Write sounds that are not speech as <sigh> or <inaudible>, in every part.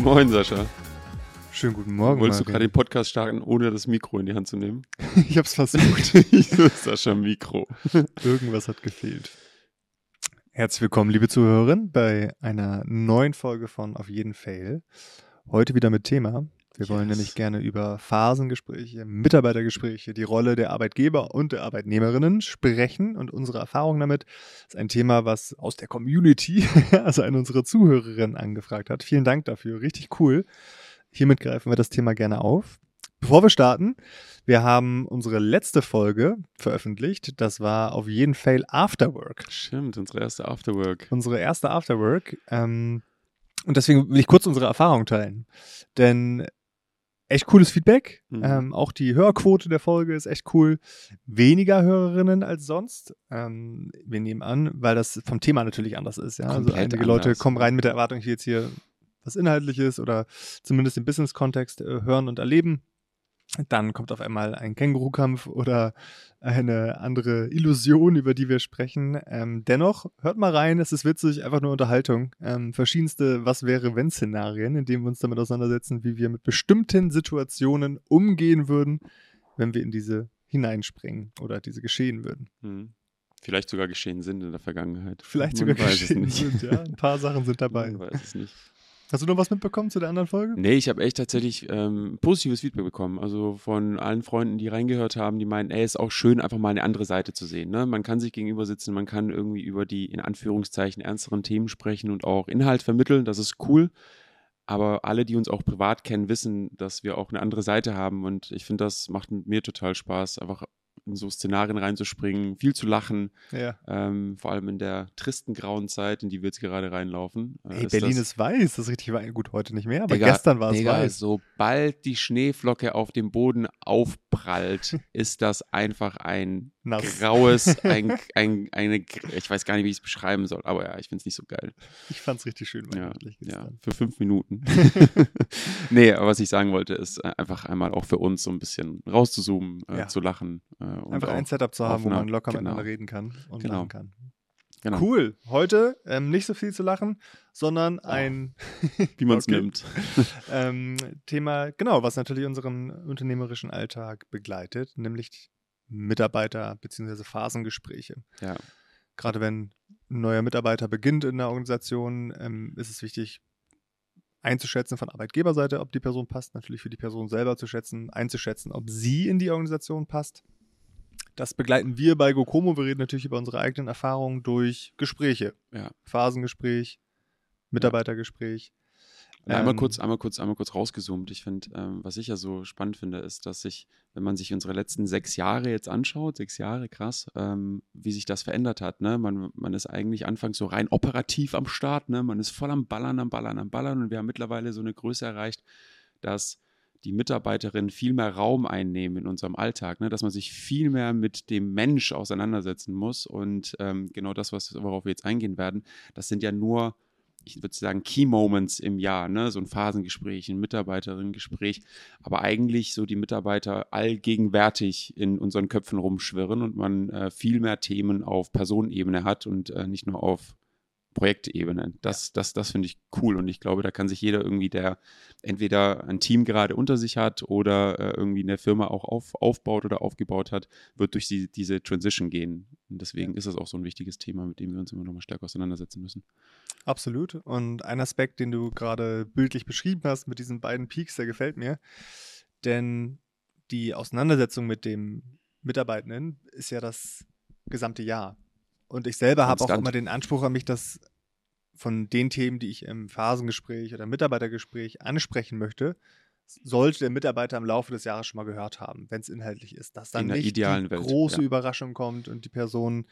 <laughs> Moin, Sascha. Schönen guten Morgen. Wolltest du gerade den Podcast starten, ohne das Mikro in die Hand zu nehmen? <laughs> ich hab's versucht. <laughs> Sascha Mikro. Irgendwas hat gefehlt. Herzlich willkommen, liebe Zuhörerinnen, bei einer neuen Folge von Auf jeden Fail. Heute wieder mit Thema. Wir wollen Yes. nämlich gerne über Phasengespräche, Mitarbeitergespräche, die Rolle der Arbeitgeber und der Arbeitnehmerinnen sprechen und unsere Erfahrung damit ist ein Thema, was aus der Community, <laughs> also eine unserer Zuhörerinnen angefragt hat. Vielen Dank dafür, richtig cool. Hiermit greifen wir das Thema gerne auf. Bevor wir starten, wir haben unsere letzte Folge veröffentlicht. Das war auf jeden Fall Afterwork. Stimmt, unsere erste Afterwork. Unsere erste Afterwork. Ähm, und deswegen will ich kurz unsere Erfahrung teilen. Denn echt cooles Feedback. Mhm. Ähm, auch die Hörquote der Folge ist echt cool. Weniger Hörerinnen als sonst. Ähm, wir nehmen an, weil das vom Thema natürlich anders ist. Ja? Also einige Leute anders. kommen rein mit der Erwartung, ich will jetzt hier was Inhaltliches oder zumindest im Business-Kontext äh, hören und erleben. Dann kommt auf einmal ein Kängurukampf oder eine andere Illusion, über die wir sprechen. Ähm, dennoch, hört mal rein, es ist witzig, einfach nur Unterhaltung. Ähm, verschiedenste Was wäre wenn Szenarien, in denen wir uns damit auseinandersetzen, wie wir mit bestimmten Situationen umgehen würden, wenn wir in diese hineinspringen oder diese geschehen würden. Hm. Vielleicht sogar geschehen sind in der Vergangenheit. Vielleicht Man sogar weiß es geschehen nicht. sind, ja. Ein paar Sachen sind <laughs> dabei. Man weiß es nicht. Hast du noch was mitbekommen zu der anderen Folge? Nee, ich habe echt tatsächlich ähm, positives Feedback bekommen. Also von allen Freunden, die reingehört haben, die meinen, ey, ist auch schön, einfach mal eine andere Seite zu sehen. Ne? Man kann sich gegenüber sitzen, man kann irgendwie über die in Anführungszeichen ernsteren Themen sprechen und auch Inhalt vermitteln. Das ist cool. Aber alle, die uns auch privat kennen, wissen, dass wir auch eine andere Seite haben. Und ich finde, das macht mir total Spaß, einfach in so Szenarien reinzuspringen, viel zu lachen. Ja. Ähm, vor allem in der tristen grauen Zeit, in die wir jetzt gerade reinlaufen. äh, Ey, Berlin das- ist weiß, das ist richtig weiß. Gut, heute nicht mehr, aber Digga, gestern war es weiß. Sobald die Schneeflocke auf dem Boden aufprallt, ist das einfach ein Nass. graues, ein, <laughs> ein, eine, ich weiß gar nicht, wie ich es beschreiben soll, aber ja, ich finde es nicht so geil. Ich fand's richtig schön Ja, ja, für fünf Minuten. <laughs> <laughs> nee, aber was ich sagen wollte, ist äh, einfach einmal auch für uns so ein bisschen rauszuzoomen, äh, Ja. zu lachen. Äh, Einfach ein Setup zu haben, wo man locker genau. miteinander reden kann und Genau. lachen kann. Genau, Cool. Heute ähm, nicht so viel zu lachen, sondern Oh. ein <laughs> wie man es Okay. nimmt. <laughs> ähm, Thema, genau, was natürlich unseren unternehmerischen Alltag begleitet, nämlich Mitarbeiter- bzw. Phasengespräche. Ja. Gerade wenn ein neuer Mitarbeiter beginnt in der Organisation, ähm, ist es wichtig, einzuschätzen von Arbeitgeberseite, ob die Person passt, natürlich für die Person selber zu schätzen, einzuschätzen, ob sie in die Organisation passt. Das begleiten wir bei GoComo. Wir reden natürlich über unsere eigenen Erfahrungen durch Gespräche. Ja. Phasengespräch, Mitarbeitergespräch. Und einmal Ähm, kurz, einmal kurz, einmal kurz rausgezoomt. Ich finde, ähm, was ich ja so spannend finde, ist, dass sich, wenn man sich unsere letzten sechs Jahre jetzt anschaut, sechs Jahre, krass, ähm, wie sich das verändert hat. Ne? Man, man ist eigentlich anfangs so rein operativ am Start, ne? man ist voll am Ballern, am Ballern, am Ballern und wir haben mittlerweile so eine Größe erreicht, dass die Mitarbeiterinnen viel mehr Raum einnehmen in unserem Alltag, ne? dass man sich viel mehr mit dem Mensch auseinandersetzen muss und ähm, genau das, was, worauf wir jetzt eingehen werden, das sind ja nur ich würde sagen, Key Moments im Jahr, ne? so ein Phasengespräch, ein Mitarbeiterinnengespräch, aber eigentlich so die Mitarbeiter allgegenwärtig in unseren Köpfen rumschwirren und man äh, viel mehr Themen auf Personenebene hat und äh, nicht nur auf Projektebene. Das, das, das finde ich cool und ich glaube, da kann sich jeder irgendwie, der entweder ein Team gerade unter sich hat oder äh, irgendwie eine Firma auch auf, aufbaut oder aufgebaut hat, wird durch die, diese Transition gehen. Und deswegen ist das auch so ein wichtiges Thema, mit dem wir uns immer noch mal stärker auseinandersetzen müssen. Absolut. Und ein Aspekt, den du gerade bildlich beschrieben hast mit diesen beiden Peaks, der gefällt mir. Denn die Auseinandersetzung mit dem Mitarbeitenden ist ja das gesamte Jahr. Und ich selber habe auch immer den Anspruch an mich, dass von den Themen, die ich im Phasengespräch oder Mitarbeitergespräch ansprechen möchte, sollte der Mitarbeiter im Laufe des Jahres schon mal gehört haben, wenn es inhaltlich ist. Dass dann In nicht die Welt, große ja. Überraschung kommt und die Person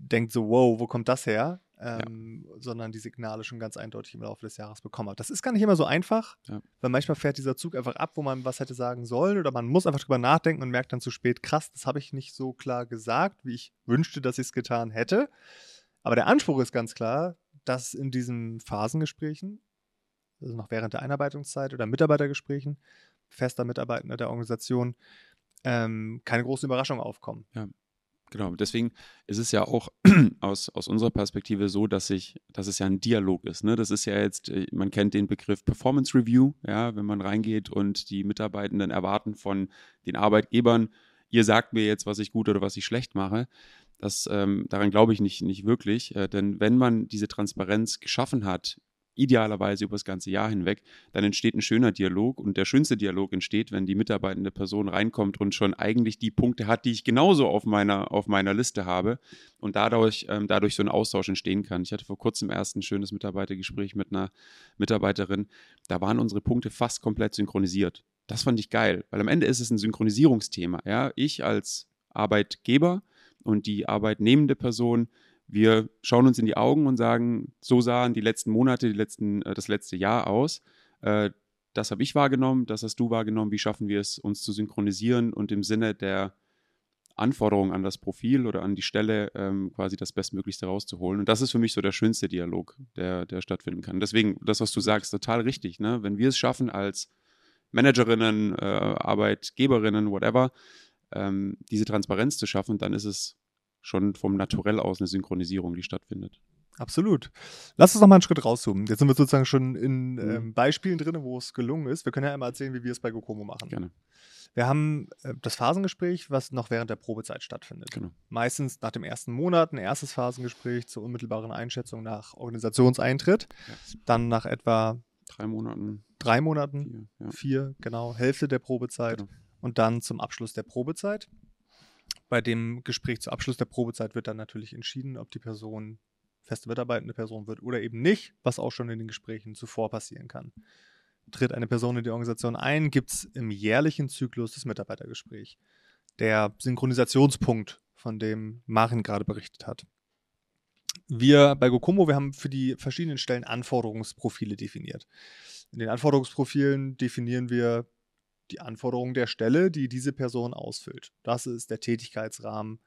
denkt so, wow, wo kommt das her? Ähm, Sondern die Signale schon ganz eindeutig im Laufe des Jahres bekommen hat. Das ist gar nicht immer so einfach, Ja. weil manchmal fährt dieser Zug einfach ab, wo man was hätte sagen sollen oder man muss einfach drüber nachdenken und merkt dann zu spät, krass, das habe ich nicht so klar gesagt, wie ich wünschte, dass ich es getan hätte. Aber der Anspruch ist ganz klar, dass in diesen Phasengesprächen, also noch während der Einarbeitungszeit oder Mitarbeitergesprächen, fester Mitarbeitender der Organisation, ähm, keine großen Überraschungen aufkommen. Ja. Genau, deswegen ist es ja auch <clears throat> aus, aus unserer Perspektive so, dass ich, dass es ja ein Dialog ist. Ne? Das ist ja jetzt, äh, man kennt den Begriff Performance Review, ja, wenn man reingeht und die Mitarbeitenden erwarten von den Arbeitgebern, ihr sagt mir jetzt, was ich gut oder was ich schlecht mache. Das, ähm, daran glaube ich nicht, nicht wirklich, äh, denn wenn man diese Transparenz geschaffen hat idealerweise über das ganze Jahr hinweg, dann entsteht ein schöner Dialog und der schönste Dialog entsteht, wenn die mitarbeitende Person reinkommt und schon eigentlich die Punkte hat, die ich genauso auf meiner, auf meiner Liste habe und dadurch, ähm, dadurch so ein Austausch entstehen kann. Ich hatte vor kurzem erst ein schönes Mitarbeitergespräch mit einer Mitarbeiterin, da waren unsere Punkte fast komplett synchronisiert. Das fand ich geil, weil am Ende ist es ein Synchronisierungsthema. Ja? Ich als Arbeitgeber und die arbeitnehmende Person wir schauen uns in die Augen und sagen, so sahen die letzten Monate, die letzten, äh, das letzte Jahr aus. Äh, das habe ich wahrgenommen, das hast du wahrgenommen. Wie schaffen wir es, uns zu synchronisieren und im Sinne der Anforderungen an das Profil oder an die Stelle ähm, quasi das Bestmöglichste rauszuholen. Und das ist für mich so der schönste Dialog, der, der stattfinden kann. Deswegen, das, was du sagst, total richtig. Ne? Wenn wir es schaffen, als Managerinnen, äh, Arbeitgeberinnen, whatever, ähm, diese Transparenz zu schaffen, dann ist es schon vom Naturell aus eine Synchronisierung, die stattfindet. Absolut. Lass uns noch mal einen Schritt rauszoomen. Jetzt sind wir sozusagen schon in mhm. ähm, Beispielen drin, wo es gelungen ist. Wir können ja einmal erzählen, wie wir es bei GoComo machen. Gerne. Wir haben äh, das Phasengespräch, was noch während der Probezeit stattfindet. Genau. Meistens nach dem ersten Monat ein erstes Phasengespräch zur unmittelbaren Einschätzung nach Organisationseintritt. Ja. Dann nach etwa drei Monaten. Drei Monaten, vier, ja. vier genau, Hälfte der Probezeit. Genau. Und dann zum Abschluss der Probezeit. Bei dem Gespräch zu Abschluss der Probezeit wird dann natürlich entschieden, ob die Person feste mitarbeitende Person wird oder eben nicht, was auch schon in den Gesprächen zuvor passieren kann. Tritt eine Person in die Organisation ein, gibt es im jährlichen Zyklus das Mitarbeitergespräch. Der Synchronisationspunkt, von dem Marin gerade berichtet hat. Wir bei GoComo, wir haben für die verschiedenen Stellen Anforderungsprofile definiert. In den Anforderungsprofilen definieren wir die Anforderungen der Stelle, die diese Person ausfüllt. Das ist der Tätigkeitsrahmen,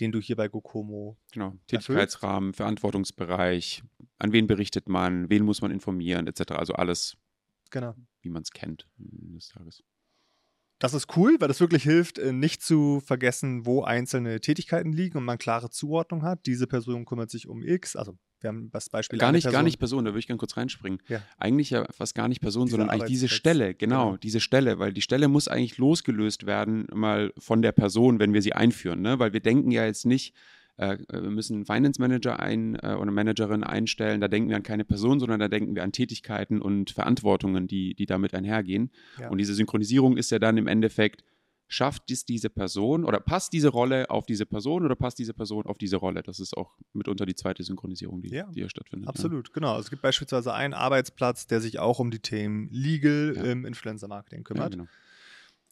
den du hier bei GoComo. Genau, Tätigkeitsrahmen, erfüllst. Verantwortungsbereich, an wen berichtet man, wen muss man informieren, etc. Also alles, genau. wie man es kennt des Tages. Das ist cool, weil das wirklich hilft, äh, nicht zu vergessen, wo einzelne Tätigkeiten liegen und man klare Zuordnung hat. Diese Person kümmert sich um X, also wir haben das Beispiel. Gar nicht, gar nicht Person, da würde ich gerne kurz reinspringen. Ja. Eigentlich ja fast gar nicht Person, diese sondern eigentlich diese Stelle, genau, genau, diese Stelle, weil die Stelle muss eigentlich losgelöst werden, mal von der Person, wenn wir sie einführen, ne? Weil wir denken ja jetzt nicht, äh, wir müssen einen Finance Manager ein äh, oder Managerin einstellen, da denken wir an keine Person, sondern da denken wir an Tätigkeiten und Verantwortungen, die, die damit einhergehen. Ja. Und diese Synchronisierung ist ja dann im Endeffekt, schafft es diese Person oder passt diese Rolle auf diese Person oder passt diese Person auf diese Rolle? Das ist auch mitunter die zweite Synchronisierung, die, ja, die hier stattfindet. Absolut, ja. genau. Also es gibt beispielsweise einen Arbeitsplatz, der sich auch um die Themen Legal ja. im Influencer-Marketing kümmert. Genau.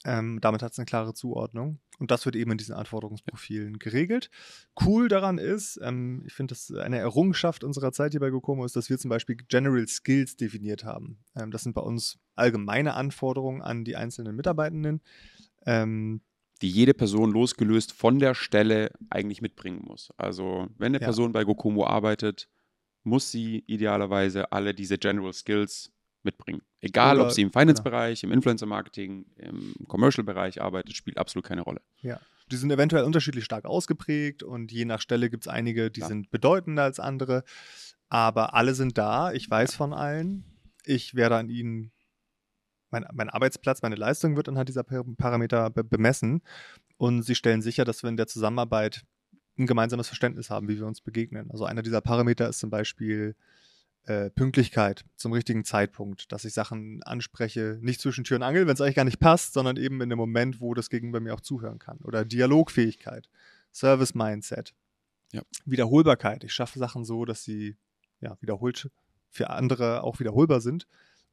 Ähm, damit hat es eine klare Zuordnung. Und das wird eben in diesen Anforderungsprofilen geregelt. Cool daran ist, ähm, ich finde, das eine Errungenschaft unserer Zeit hier bei GoComo ist, dass wir zum Beispiel General Skills definiert haben. Ähm, das sind bei uns allgemeine Anforderungen an die einzelnen Mitarbeitenden, ähm, die jede Person losgelöst von der Stelle eigentlich mitbringen muss. Also wenn eine ja. Person bei Gokumo arbeitet, muss sie idealerweise alle diese General Skills mitbringen. Egal, Oder, ob sie im Finance-Bereich, genau. im Influencer-Marketing, im Commercial-Bereich arbeitet, spielt absolut keine Rolle. Ja. Die sind eventuell unterschiedlich stark ausgeprägt und je nach Stelle gibt es einige, die ja. sind bedeutender als andere. Aber alle sind da. Ich weiß von allen. Ich werde an ihnen mein, mein Arbeitsplatz, meine Leistung wird anhand dieser Parameter be bemessen. Und sie stellen sicher, dass wir in der Zusammenarbeit ein gemeinsames Verständnis haben, wie wir uns begegnen. Also einer dieser Parameter ist zum Beispiel äh, Pünktlichkeit zum richtigen Zeitpunkt, dass ich Sachen anspreche, nicht zwischen Tür und Angel, wenn es eigentlich gar nicht passt, sondern eben in dem Moment, wo das Gegenüber mir auch zuhören kann. Oder Dialogfähigkeit, Service-Mindset, ja. Wiederholbarkeit. Ich schaffe Sachen so, dass sie ja, wiederholt für andere auch wiederholbar sind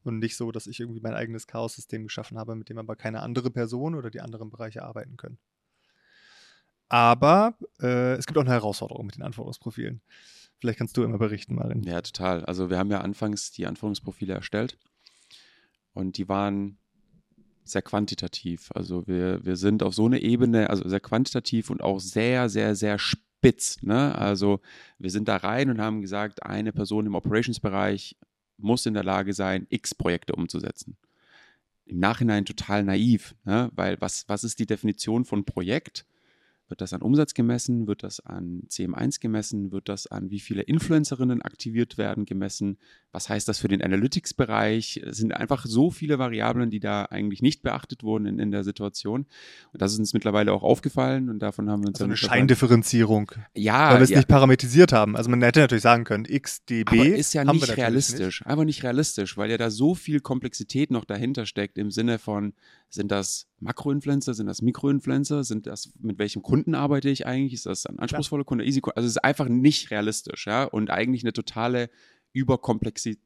und nicht so, dass ich irgendwie mein eigenes Chaos-System geschaffen habe, mit dem aber keine andere Person oder die anderen Bereiche arbeiten können. Aber äh, es gibt auch eine Herausforderung mit den Anforderungsprofilen. Vielleicht kannst du immer berichten, Marin. Ja, total. Also wir haben ja anfangs die Anforderungsprofile erstellt und die waren sehr quantitativ. Also wir, wir sind auf so eine Ebene, also sehr quantitativ und auch sehr, sehr, sehr spitz. Ne? Also wir sind da rein und haben gesagt, eine Person im Operations-Bereich muss in der Lage sein, x Projekte umzusetzen. Im Nachhinein total naiv, ne? weil was, was ist die Definition von Projekt? Wird das an Umsatz gemessen? Wird das an CM1 gemessen? Wird das an wie viele Influencerinnen aktiviert werden gemessen? Was heißt das für den Analytics-Bereich? Es sind einfach so viele Variablen, die da eigentlich nicht beachtet wurden in, in der Situation. Und das ist uns mittlerweile auch aufgefallen und davon haben wir uns also eine Scheinddifferenzierung. Ja, weil wir es ja. nicht parametrisiert haben. Also man hätte natürlich sagen können, XDB Aber ist ja nicht realistisch. Einfach nicht realistisch, weil ja da so viel Komplexität noch dahinter steckt im Sinne von, sind das Makroinfluencer, sind das Mikroinfluencer, sind das, mit welchem Kunden arbeite ich eigentlich? Ist das ein anspruchsvoller Kunde, easy Kunde? Also es ist einfach nicht realistisch, ja, und eigentlich eine totale Überkomplexität.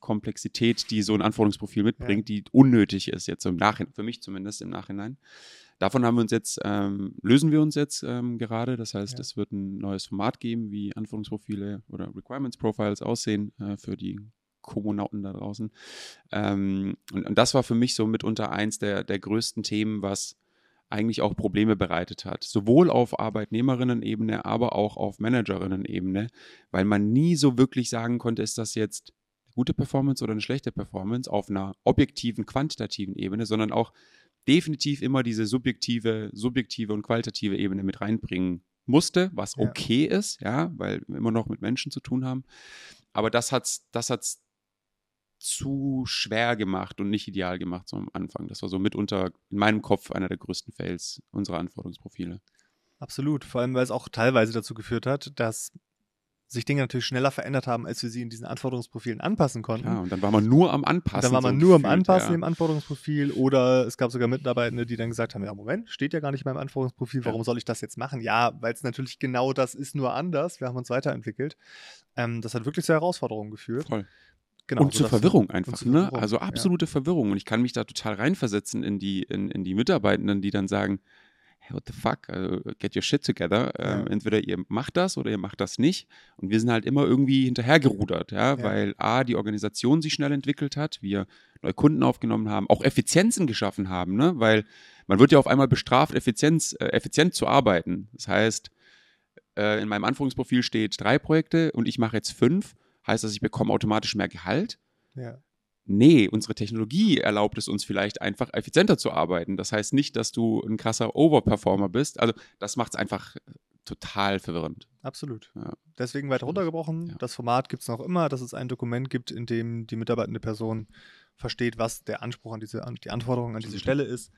Komplexität, die so ein Anforderungsprofil mitbringt, die unnötig ist, jetzt im Nachhinein, für mich zumindest im Nachhinein. Davon haben wir uns jetzt, ähm, lösen wir uns jetzt ähm, gerade. Das heißt, Ja. es wird ein neues Format geben, wie Anforderungsprofile oder Requirements Profiles aussehen äh, für die Kommunauten da draußen. Ähm, und, und das war für mich so mitunter eins der, der größten Themen, was eigentlich auch Probleme bereitet hat. Sowohl auf Arbeitnehmerinnen-Ebene, aber auch auf Managerinnen-Ebene, weil man nie so wirklich sagen konnte, ist das jetzt eine gute Performance oder eine schlechte Performance auf einer objektiven, quantitativen Ebene, sondern auch definitiv immer diese subjektive, subjektive und qualitative Ebene mit reinbringen musste, was Ja. okay ist, ja, weil wir immer noch mit Menschen zu tun haben. Aber das hat's, das hat's zu schwer gemacht und nicht ideal gemacht so am Anfang. Das war so mitunter in meinem Kopf einer der größten Fails unserer Anforderungsprofile. Absolut, vor allem weil es auch teilweise dazu geführt hat, dass sich Dinge natürlich schneller verändert haben, als wir sie in diesen Anforderungsprofilen anpassen konnten. Ja, und dann war man nur am Anpassen. Dann war man so nur am gefühlt, Anpassen ja. im Anforderungsprofil oder es gab sogar Mitarbeitende, die dann gesagt haben, ja Moment, steht ja gar nicht in meinem Anforderungsprofil, warum soll ich das jetzt machen? Ja, weil es natürlich genau das ist, nur anders. Wir haben uns weiterentwickelt. Ähm, das hat wirklich zur Herausforderung geführt. Voll. Genau, und zur Verwirrung einfach, zur ne? Verwirrung, Also ja. absolute Verwirrung. Und ich kann mich da total reinversetzen in die, in, in die Mitarbeitenden, die dann sagen, hey, what the fuck, also, get your shit together. Ähm, Ja. Entweder ihr macht das oder ihr macht das nicht. Und wir sind halt immer irgendwie hinterhergerudert, ja? Ja. weil A, die Organisation sich schnell entwickelt hat, wir neue Kunden aufgenommen haben, auch Effizienzen geschaffen haben, ne? Weil man wird ja auf einmal bestraft, Effizienz, äh, effizient zu arbeiten. Das heißt, äh, in meinem Anforderungsprofil steht drei Projekte und ich mache jetzt fünf. Heißt das, ich bekomme automatisch mehr Gehalt? Ja. Nee, unsere Technologie erlaubt es uns vielleicht einfach effizienter zu arbeiten. Das heißt nicht, dass du ein krasser Overperformer bist. Also das macht es einfach total verwirrend. Absolut. Ja. Deswegen weiter runtergebrochen. Ja. Das Format gibt es noch immer, dass es ein Dokument gibt, in dem die mitarbeitende Person versteht, was der Anspruch an diese, an die Anforderung an diese Absolut. Stelle ist,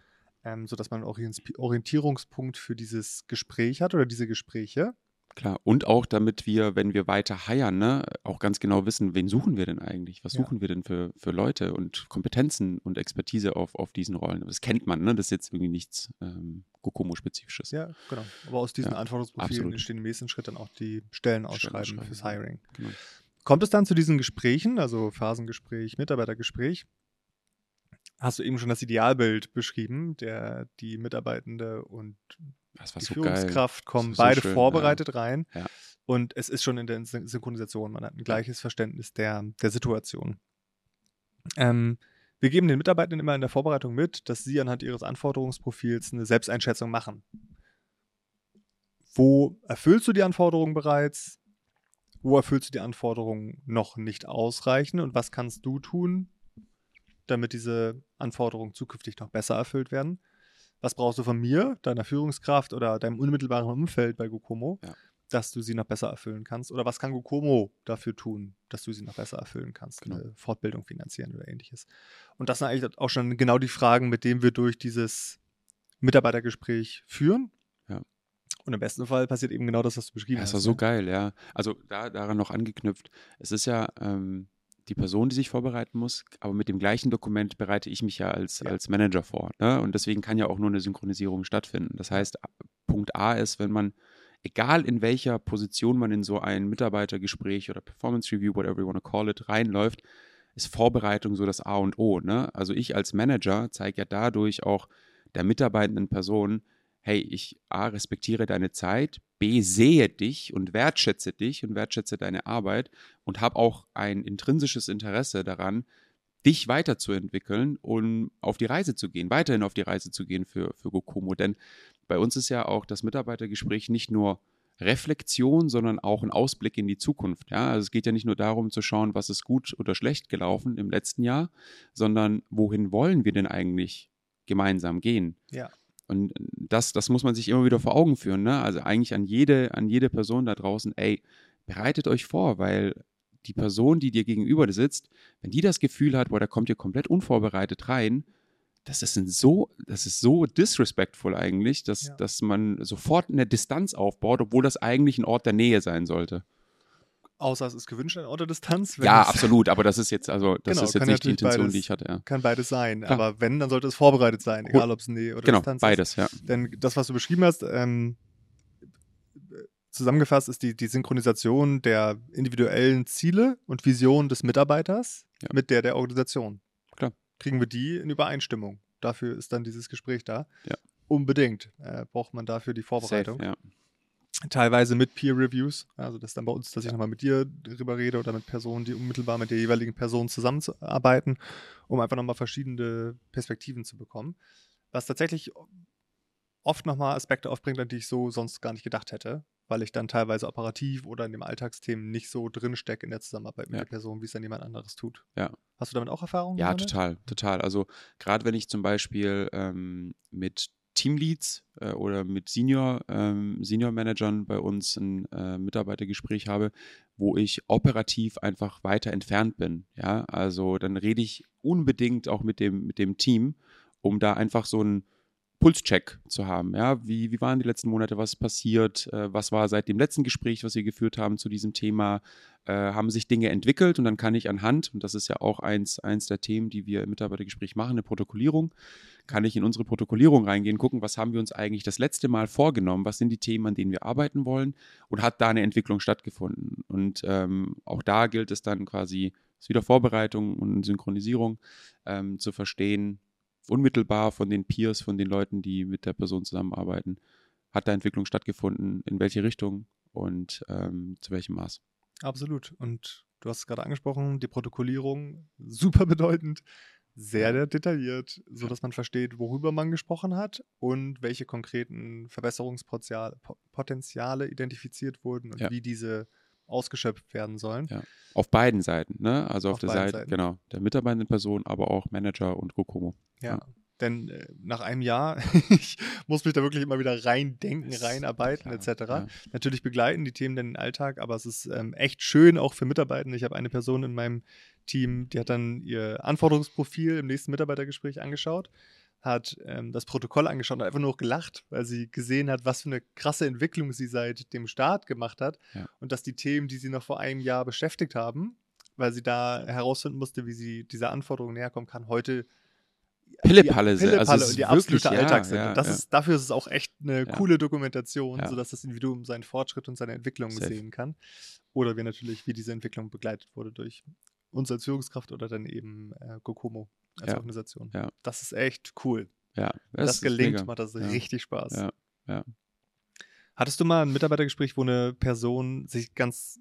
ähm, sodass man einen Orient- Orientierungspunkt für dieses Gespräch hat oder diese Gespräche. Klar. Und auch damit wir, wenn wir weiter heiern, ne, auch ganz genau wissen, wen suchen wir denn eigentlich? Was Ja. suchen wir denn für, für Leute und Kompetenzen und Expertise auf, auf diesen Rollen? Das kennt man, ne? Das ist jetzt irgendwie nichts ähm, Gokomo-spezifisches. Ja, genau. Aber aus diesen Ja, Anforderungsprofilen absolut. entstehen im nächsten Schritt dann auch die Stellenausschreiben fürs. Hiring. Genau. Kommt es dann zu diesen Gesprächen, also Phasengespräch, Mitarbeitergespräch? Hast du eben schon das Idealbild beschrieben, der die Mitarbeitende und die so geil. Führungskraft kommen Das war so beide schön, vorbereitet rein. Ja. Und es ist schon in der Syn- Synchronisation. Man hat ein gleiches Verständnis der, der Situation. Ähm, wir geben den Mitarbeitenden immer in der Vorbereitung mit, dass sie anhand ihres Anforderungsprofils eine Selbsteinschätzung machen. Wo erfüllst du die Anforderungen bereits? Wo erfüllst du die Anforderungen noch nicht ausreichend? Und was kannst du tun, damit diese Anforderungen zukünftig noch besser erfüllt werden? Was brauchst du von mir, deiner Führungskraft oder deinem unmittelbaren Umfeld bei Gokomo, Ja. dass du sie noch besser erfüllen kannst? Oder was kann Gokomo dafür tun, dass du sie noch besser erfüllen kannst? Genau. Eine Fortbildung finanzieren oder ähnliches. Und das sind eigentlich auch schon genau die Fragen, mit denen wir durch dieses Mitarbeitergespräch führen. Ja. Und im besten Fall passiert eben genau das, was du beschrieben Ja, hast. es war so geil, ja. Also da, daran noch angeknüpft. Es ist ja ähm, die Person, die sich vorbereiten muss, aber mit dem gleichen Dokument bereite ich mich ja als, Ja. als Manager vor. Ne? Und deswegen kann ja auch nur eine Synchronisierung stattfinden. Das heißt, Punkt A ist, wenn man, egal in welcher Position man in so ein Mitarbeitergespräch oder Performance Review, whatever you want to call it, reinläuft, ist Vorbereitung so das A und O. Ne? Also ich als Manager zeige ja dadurch auch der mitarbeitenden Person, hey, ich A, respektiere deine Zeit, B, sehe dich und wertschätze dich und wertschätze deine Arbeit und habe auch ein intrinsisches Interesse daran, dich weiterzuentwickeln und auf die Reise zu gehen, weiterhin auf die Reise zu gehen für, für Gokomo. Denn bei uns ist ja auch das Mitarbeitergespräch nicht nur Reflexion, sondern auch ein Ausblick in die Zukunft. Ja? Also es geht ja nicht nur darum zu schauen, was ist gut oder schlecht gelaufen im letzten Jahr, sondern wohin wollen wir denn eigentlich gemeinsam gehen? Ja. Und das, das muss man sich immer wieder vor Augen führen. Ne? Also eigentlich an jede, an jede Person da draußen, ey, bereitet euch vor, weil die Person, die dir gegenüber sitzt, wenn die das Gefühl hat, boah, da kommt ihr komplett unvorbereitet rein, das ist so, das ist so disrespectful eigentlich, dass, ja. dass man sofort eine Distanz aufbaut, obwohl das eigentlich ein Ort der Nähe sein sollte. Außer es ist gewünscht ein Ort Distanz. Ja, absolut, aber das ist jetzt, also das genau, ist jetzt nicht die Intention, beides, die ich hatte. Ja. Kann beides sein, Klar. aber wenn, dann sollte es vorbereitet sein, egal ob es Nähe oder genau, Distanz beides, ist. Genau, beides, ja. Denn das, was du beschrieben hast, ähm, zusammengefasst ist die, die Synchronisation der individuellen Ziele und Visionen des Mitarbeiters ja. mit der der Organisation. Klar. Kriegen wir die in Übereinstimmung. Dafür ist dann dieses Gespräch da. Ja. Unbedingt äh, braucht man dafür die Vorbereitung. Safe, ja. Teilweise mit Peer Reviews, also das ist dann bei uns, dass ich nochmal mit dir drüber rede oder mit Personen, die unmittelbar mit der jeweiligen Person zusammenzuarbeiten, um einfach nochmal verschiedene Perspektiven zu bekommen. Was tatsächlich oft nochmal Aspekte aufbringt, an die ich so sonst gar nicht gedacht hätte weil ich dann teilweise operativ oder in dem Alltagsthemen nicht so drinstecke in der Zusammenarbeit mit ja. der Person, wie es dann jemand anderes tut. Ja. Hast du damit auch Erfahrungen? Ja, damit? total, total. Also gerade wenn ich zum Beispiel ähm, mit Teamleads äh, oder mit Senior, ähm, Senior Managern bei uns ein äh, Mitarbeitergespräch habe, wo ich operativ einfach weiter entfernt bin. Ja, also dann rede ich unbedingt auch mit dem, mit dem Team, um da einfach so ein Pulscheck zu haben. Ja, wie, wie waren die letzten Monate, was ist passiert, äh, was war seit dem letzten Gespräch, was wir geführt haben zu diesem Thema, äh, haben sich Dinge entwickelt? Und dann kann ich anhand, und das ist ja auch eins, eins der Themen, die wir im Mitarbeitergespräch machen, eine Protokollierung, kann ich in unsere Protokollierung reingehen, gucken, was haben wir uns eigentlich das letzte Mal vorgenommen, was sind die Themen, an denen wir arbeiten wollen? Und hat da eine Entwicklung stattgefunden. Und ähm, auch da gilt es dann quasi, ist wieder Vorbereitung und Synchronisierung, ähm, zu verstehen, unmittelbar von den Peers, von den Leuten, die mit der Person zusammenarbeiten, hat da Entwicklung stattgefunden, in welche Richtung und ähm, zu welchem Maß. Absolut. Und du hast es gerade angesprochen, die Protokollierung, super bedeutend, sehr, sehr detailliert, sodass man versteht, worüber man gesprochen hat und welche konkreten Verbesserungspotenziale identifiziert wurden und ja. wie diese ausgeschöpft werden sollen. Ja. Auf beiden Seiten, ne? Also auf, auf der Seite, Seiten. genau, der mitarbeitenden Person, aber auch Manager und Gokomo. Ja. ja. Denn äh, nach einem Jahr, <laughs> ich muss mich da wirklich immer wieder reindenken, reinarbeiten, etc. Ja. Natürlich begleiten die Themen den Alltag, aber es ist ähm, echt schön auch für Mitarbeitende. Ich habe eine Person in meinem Team, die hat dann ihr Anforderungsprofil im nächsten Mitarbeitergespräch angeschaut hat ähm, das Protokoll angeschaut und einfach nur gelacht, weil sie gesehen hat, was für eine krasse Entwicklung sie seit dem Start gemacht hat ja. und dass die Themen, die sie noch vor einem Jahr beschäftigt haben, weil sie da herausfinden musste, wie sie dieser Anforderung näher kommen kann, heute Pillepalle, sind. Pillepalle also und die absolute ja, Alltag sind. Ja, und das ja. ist, dafür ist es auch echt eine coole Dokumentation, sodass das Individuum seinen Fortschritt und seine Entwicklung Safe. sehen kann. Oder wir natürlich, wie diese Entwicklung begleitet wurde durch uns als Führungskraft oder dann eben äh, Gokomo als ja. Organisation. Ja. Das ist echt cool. Ja, das, das gelingt, macht das ja. richtig Spaß. Ja. ja. Hattest du mal ein Mitarbeitergespräch, wo eine Person sich ganz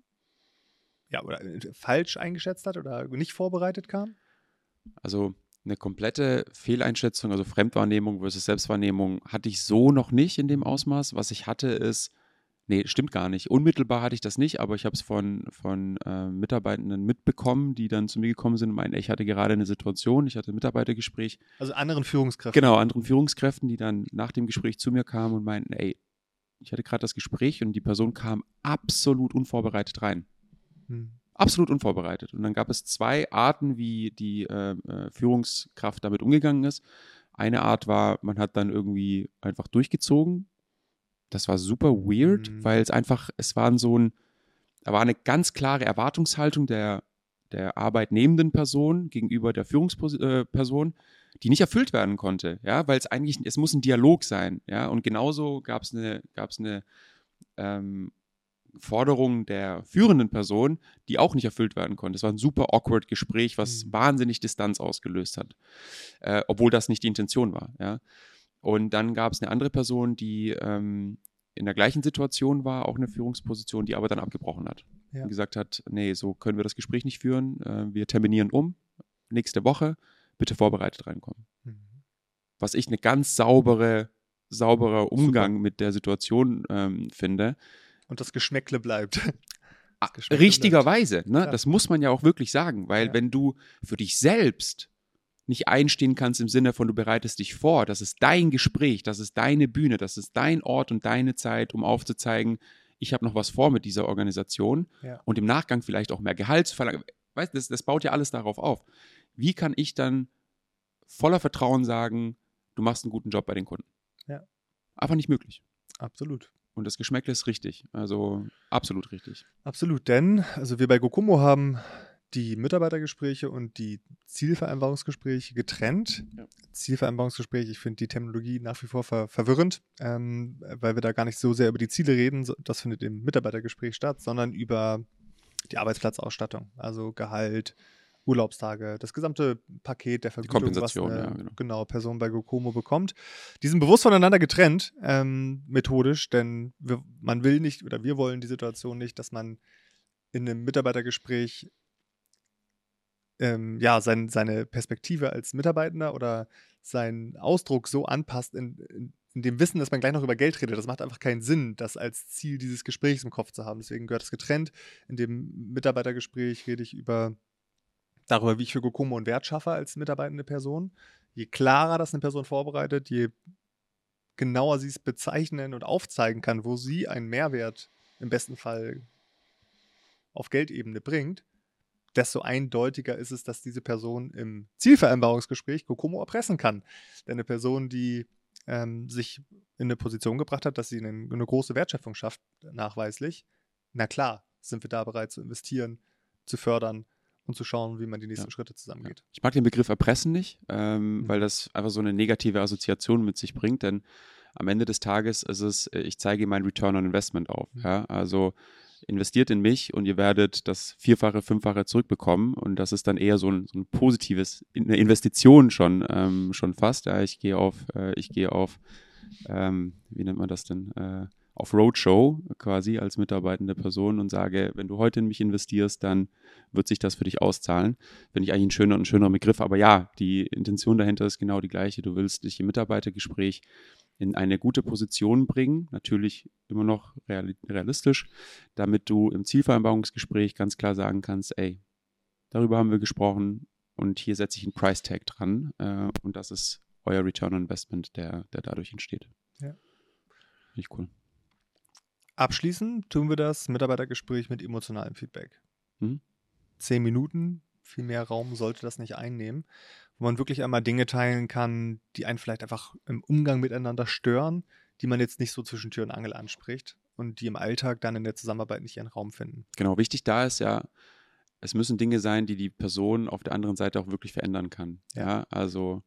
ja, oder äh, falsch eingeschätzt hat oder nicht vorbereitet kam? Also eine komplette Fehleinschätzung, also Fremdwahrnehmung versus Selbstwahrnehmung, hatte ich so noch nicht in dem Ausmaß. Was ich hatte, ist Nee, stimmt gar nicht. Unmittelbar hatte ich das nicht, aber ich habe es von, von äh, Mitarbeitenden mitbekommen, die dann zu mir gekommen sind und meinten, ich hatte gerade eine Situation, ich hatte ein Mitarbeitergespräch. Also anderen Führungskräften. Genau, anderen Führungskräften, die dann nach dem Gespräch zu mir kamen und meinten, ey, ich hatte gerade das Gespräch und die Person kam absolut unvorbereitet rein. Hm. Absolut unvorbereitet. Und dann gab es zwei Arten, wie die äh, äh Führungskraft damit umgegangen ist. Eine Art war, man hat dann irgendwie einfach durchgezogen das war super weird, mhm. weil es einfach, es waren so ein, da war eine ganz klare Erwartungshaltung der, der arbeitnehmenden Person gegenüber der Führungsperson, äh, die nicht erfüllt werden konnte, ja, weil es eigentlich, es muss ein Dialog sein, ja, und genauso gab es eine, gab's eine ähm, Forderung der führenden Person, die auch nicht erfüllt werden konnte. Es war ein super awkward Gespräch, was mhm. wahnsinnig Distanz ausgelöst hat, äh, obwohl das nicht die Intention war, ja. Und dann gab es eine andere Person, die ähm, in der gleichen Situation war, auch eine Führungsposition, die aber dann abgebrochen hat. Ja. Und gesagt hat, nee, so können wir das Gespräch nicht führen. Äh, wir terminieren um. Nächste Woche bitte vorbereitet reinkommen. Mhm. Was ich eine ganz saubere, sauberer Umgang Super. mit der Situation ähm, finde. Und das Geschmäckle bleibt. Ah, das Richtigerweise, ne? Ja. das muss man ja auch wirklich sagen, weil ja. wenn du für dich selbst nicht einstehen kannst im Sinne von, du bereitest dich vor, das ist dein Gespräch, das ist deine Bühne, das ist dein Ort und deine Zeit, um aufzuzeigen, ich habe noch was vor mit dieser Organisation Ja. und im Nachgang vielleicht auch mehr Gehalt zu verlangen. Weißt das, das baut ja alles darauf auf. Wie kann ich dann voller Vertrauen sagen, du machst einen guten Job bei den Kunden? Ja. Aber nicht möglich. Absolut. Und das Geschmäckle ist richtig. Also absolut richtig. Absolut, denn also wir bei Gokumo haben die Mitarbeitergespräche und die Zielvereinbarungsgespräche getrennt. Ja. Zielvereinbarungsgespräche, ich finde die Terminologie nach wie vor ver verwirrend, ähm, weil wir da gar nicht so sehr über die Ziele reden, das findet im Mitarbeitergespräch statt, sondern über die Arbeitsplatzausstattung, also Gehalt, Urlaubstage, das gesamte Paket der Vergütung, Kompensation, was eine ja, genau. genau, Person bei Gokomo bekommt. Die sind bewusst voneinander getrennt, ähm, methodisch, denn wir, man will nicht oder wir wollen die Situation nicht, dass man in einem Mitarbeitergespräch ähm, ja, sein, seine Perspektive als Mitarbeitender oder seinen Ausdruck so anpasst, in, in, in dem Wissen, dass man gleich noch über Geld redet. Das macht einfach keinen Sinn, das als Ziel dieses Gesprächs im Kopf zu haben. Deswegen gehört es getrennt. In dem Mitarbeitergespräch rede ich über darüber, wie ich für Gokomo einen Wert schaffe als mitarbeitende Person. Je klarer das eine Person vorbereitet, je genauer sie es bezeichnen und aufzeigen kann, wo sie einen Mehrwert im besten Fall auf Geldebene bringt, desto eindeutiger ist es, dass diese Person im Zielvereinbarungsgespräch Kokomo erpressen kann. Denn eine Person, die ähm, sich in eine Position gebracht hat, dass sie eine, eine große Wertschöpfung schafft, nachweislich, na klar, sind wir da bereit zu investieren, zu fördern und zu schauen, wie man die nächsten Ja. Schritte zusammengeht. Ich mag den Begriff erpressen nicht, ähm, Mhm. weil das einfach so eine negative Assoziation mit sich bringt, denn am Ende des Tages ist es, äh, ich zeige mein Return on Investment auf. Mhm. Ja? Also investiert in mich und ihr werdet das Vierfache, Fünffache zurückbekommen und das ist dann eher so ein, so ein positives, eine Investition schon, ähm, schon fast. Ja? Ich gehe auf, äh, ich gehe auf, ähm, wie nennt man das denn? Äh, auf Roadshow quasi als mitarbeitende Person und sage, wenn du heute in mich investierst, dann wird sich das für dich auszahlen. Finde ich eigentlich ein schöner und schöner Begriff. Aber ja, die Intention dahinter ist genau die gleiche. Du willst dich im Mitarbeitergespräch in eine gute Position bringen, natürlich immer noch reali realistisch, damit du im Zielvereinbarungsgespräch ganz klar sagen kannst, ey, darüber haben wir gesprochen und hier setze ich einen Price Tag dran äh, und das ist euer Return on Investment, der, der dadurch entsteht. Ja. Finde ich cool. Abschließend tun wir das Mitarbeitergespräch mit emotionalem Feedback. Mhm. Zehn Minuten, viel mehr Raum sollte das nicht einnehmen, wo man wirklich einmal Dinge teilen kann, die einen vielleicht einfach im Umgang miteinander stören, die man jetzt nicht so zwischen Tür und Angel anspricht und die im Alltag dann in der Zusammenarbeit nicht ihren Raum finden. Genau, wichtig da ist ja, es müssen Dinge sein, die die Person auf der anderen Seite auch wirklich verändern kann. Ja. Ja, also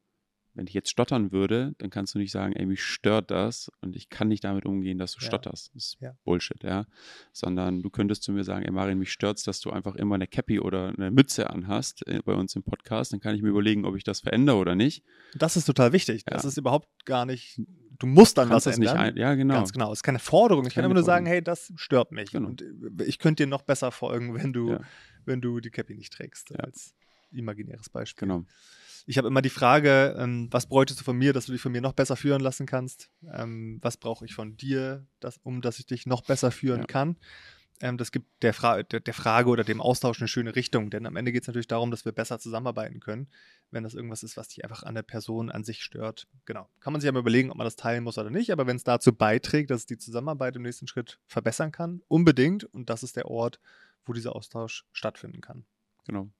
wenn ich jetzt stottern würde, dann kannst du nicht sagen, ey, mich stört das und ich kann nicht damit umgehen, dass du Ja. stotterst. Das ist Ja. Bullshit, ja. Sondern du könntest zu mir sagen, ey, Marin, mich stört's, dass du einfach immer eine Cappy oder eine Mütze anhast äh, bei uns im Podcast. Dann kann ich mir überlegen, ob ich das verändere oder nicht. Das ist total wichtig. Das Ja. ist überhaupt gar nicht, du musst dann Kannst was das nicht ändern. ein, ja, genau. Ganz genau. Es ist keine Forderung. Ich kann Keine immer nur sagen, hey, das stört mich. Genau. Und äh, ich könnte dir noch besser folgen, wenn du, Ja. wenn du die Cappy nicht trägst, Ja. als imaginäres Beispiel. Genau. Ich habe immer die Frage, ähm, was bräuchtest du von mir, dass du dich von mir noch besser führen lassen kannst? Ähm, was brauche ich von dir, dass, um dass ich dich noch besser führen Ja. kann? Ähm, das gibt der, Fra der, der Frage oder dem Austausch eine schöne Richtung, denn am Ende geht es natürlich darum, dass wir besser zusammenarbeiten können, wenn das irgendwas ist, was dich einfach an der Person an sich stört. Genau. Kann man sich aber überlegen, ob man das teilen muss oder nicht, aber wenn es dazu beiträgt, dass es die Zusammenarbeit im nächsten Schritt verbessern kann, unbedingt. Und das ist der Ort, wo dieser Austausch stattfinden kann. Genau.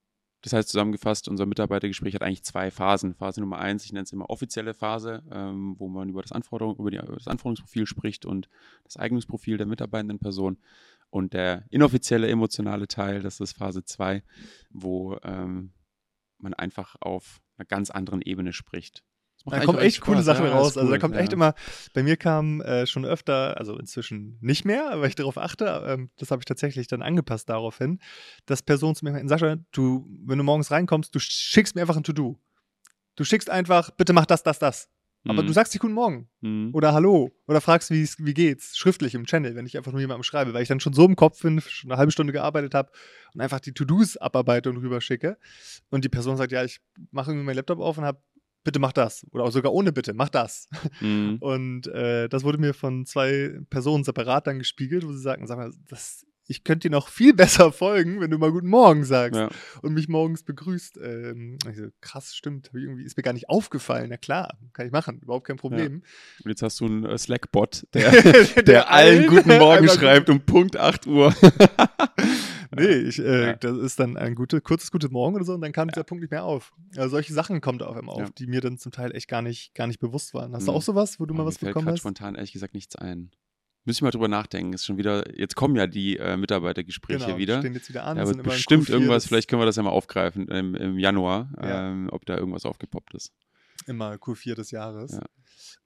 Das heißt zusammengefasst, unser Mitarbeitergespräch hat eigentlich zwei Phasen. Phase Nummer eins, ich nenne es immer offizielle Phase, ähm, wo man über das, Anforderung, über, die, über das Anforderungsprofil spricht und das Eignungsprofil der mitarbeitenden Person. Und der inoffizielle emotionale Teil, das ist Phase 2, wo ähm, man einfach auf einer ganz anderen Ebene spricht. Da kommen echt coole Spaß, Sachen ja, raus. ist Also da cool, kommt echt ja. immer, bei mir kam äh, schon öfter, also inzwischen nicht mehr, weil ich darauf achte, ähm, das habe ich tatsächlich dann angepasst daraufhin, dass Personen zu mir meinten, Sascha, du, wenn du morgens reinkommst, du schickst mir einfach ein To-Do. Du schickst einfach, bitte mach das, das, das. Aber Mhm. du sagst nicht Guten Morgen Mhm. oder Hallo oder fragst, wie geht's, schriftlich im Channel, wenn ich einfach nur jemandem schreibe, weil ich dann schon so im Kopf bin, schon eine halbe Stunde gearbeitet habe und einfach die To-Dos abarbeite und rüberschicke. Und die Person sagt, ja, ich mache irgendwie meinen Laptop auf und habe, bitte mach das. Oder auch sogar ohne Bitte, mach das. Mhm. <laughs> Und äh, das wurde mir von zwei Personen separat dann gespiegelt, wo sie sagten, sag mal, das ich könnte dir noch viel <laughs> besser folgen, wenn du mal Guten Morgen sagst Ja. und mich morgens begrüßt. Ähm, ich so, krass, stimmt, irgendwie ist mir gar nicht aufgefallen. Na klar, kann ich machen, überhaupt kein Problem. Und jetzt hast du einen äh, Slack-Bot, <laughs> der, der allen guten Morgen schreibt um Punkt 8 Uhr. Nee, ich, äh, Ja. das ist dann ein gute, kurzes Gutes Morgen oder so und dann kam dieser Punkt nicht mehr auf. Also solche Sachen kommen da auf einmal auf, Ja. die mir dann zum Teil echt gar nicht, gar nicht bewusst waren. Hast du Mhm. auch sowas, wo du Oh, mal was fällt bekommen hast? spontan ehrlich gesagt nichts ein. Müssen wir mal drüber nachdenken. Ist schon wieder, jetzt kommen ja die äh, Mitarbeitergespräche Genau, wieder. stehen jetzt wieder an. Immer in bestimmt Q4, irgendwas, vielleicht können wir das ja mal aufgreifen im, im Januar, Ja. ähm, ob da irgendwas aufgepoppt ist. Immer Q4 des Jahres. Ja.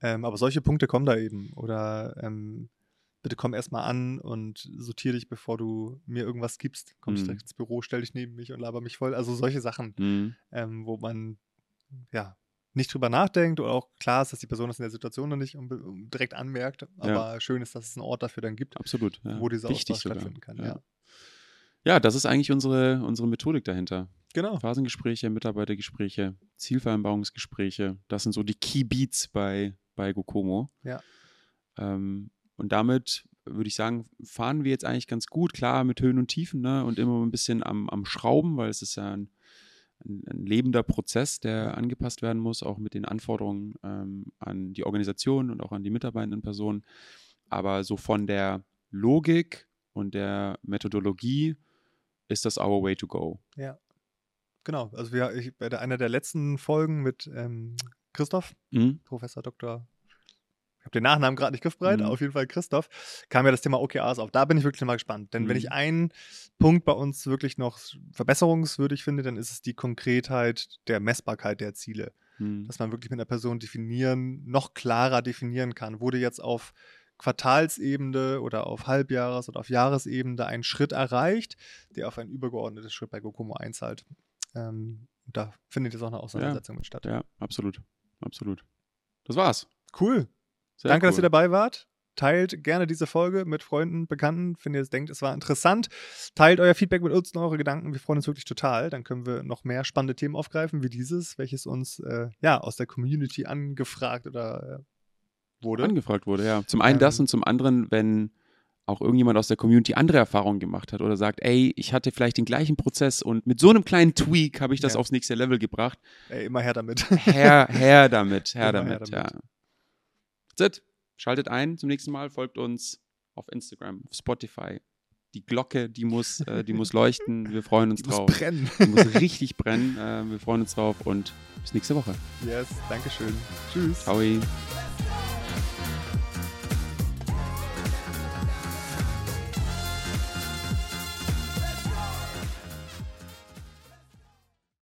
Ähm, aber solche Punkte kommen da eben. Oder ähm, bitte komm erstmal an und sortier dich, bevor du mir irgendwas gibst. Kommst Mhm. direkt ins Büro, stell dich neben mich und laber mich voll. Also solche Sachen, Mhm. ähm, wo man ja nicht drüber nachdenkt oder auch klar ist, dass die Person das in der Situation noch nicht direkt anmerkt. Aber schön ist, dass es einen Ort dafür dann gibt, Absolut. Ja. wo dieser Wichtig Austausch stattfinden kann. Ja. Ja. ja, das ist eigentlich unsere, unsere Methodik dahinter. Genau. Phasengespräche, Mitarbeitergespräche, Zielvereinbarungsgespräche, das sind so die Key Beats bei, bei Gokomo. Ja. Ähm, und damit würde ich sagen, fahren wir jetzt eigentlich ganz gut, klar mit Höhen und Tiefen ne? und immer ein bisschen am, am Schrauben, weil es ist ja ein, ein, ein lebender Prozess, der angepasst werden muss, auch mit den Anforderungen ähm, an die Organisation und auch an die mitarbeitenden Personen. Aber so von der Logik und der Methodologie ist das our way to go. Genau. Also wir, ich, bei der, einer der letzten Folgen mit ähm, Christoph, Mhm. Professor Dr. Ich habe den Nachnamen gerade nicht griffbereit, Mhm. auf jeden Fall Christoph, kam ja das Thema OKRs auf. Da bin ich wirklich mal gespannt. Denn wenn Mhm. ich einen Punkt bei uns wirklich noch verbesserungswürdig finde, dann ist es die Konkretheit der Messbarkeit der Ziele. Mhm. Dass man wirklich mit einer Person definieren, noch klarer definieren kann. Wurde jetzt auf Quartalsebene oder auf Halbjahres- oder auf Jahresebene ein Schritt erreicht, der auf ein übergeordnetes Schritt bei Gokomo einzahlt. Ähm, da findet jetzt auch eine Auseinandersetzung mit statt. Ja, absolut. Absolut. Das war's. Cool. Sehr Danke, dass cool. ihr dabei wart. Teilt gerne diese Folge mit Freunden, Bekannten, wenn ihr es denkt, es war interessant. Teilt euer Feedback mit uns und eure Gedanken. Wir freuen uns wirklich total. Dann können wir noch mehr spannende Themen aufgreifen, wie dieses, welches uns äh, ja, aus der Community angefragt oder äh, wurde. angefragt wurde, ja. Zum einen das Ähm, und zum anderen, wenn auch irgendjemand aus der Community andere Erfahrungen gemacht hat oder sagt, ey, ich hatte vielleicht den gleichen Prozess und mit so einem kleinen Tweak habe ich das Ja. aufs nächste Level gebracht. Ey, immer her damit. Her, her <laughs> damit, her Immer her damit, damit. ja. That's it. Schaltet ein zum nächsten Mal, folgt uns auf Instagram, auf Spotify. Die Glocke, die muss, äh, die muss leuchten. Wir freuen uns Die muss drauf. brennen. Die muss richtig brennen. Äh, wir freuen uns drauf und bis nächste Woche. Yes, Dankeschön. Tschüss. Ciao.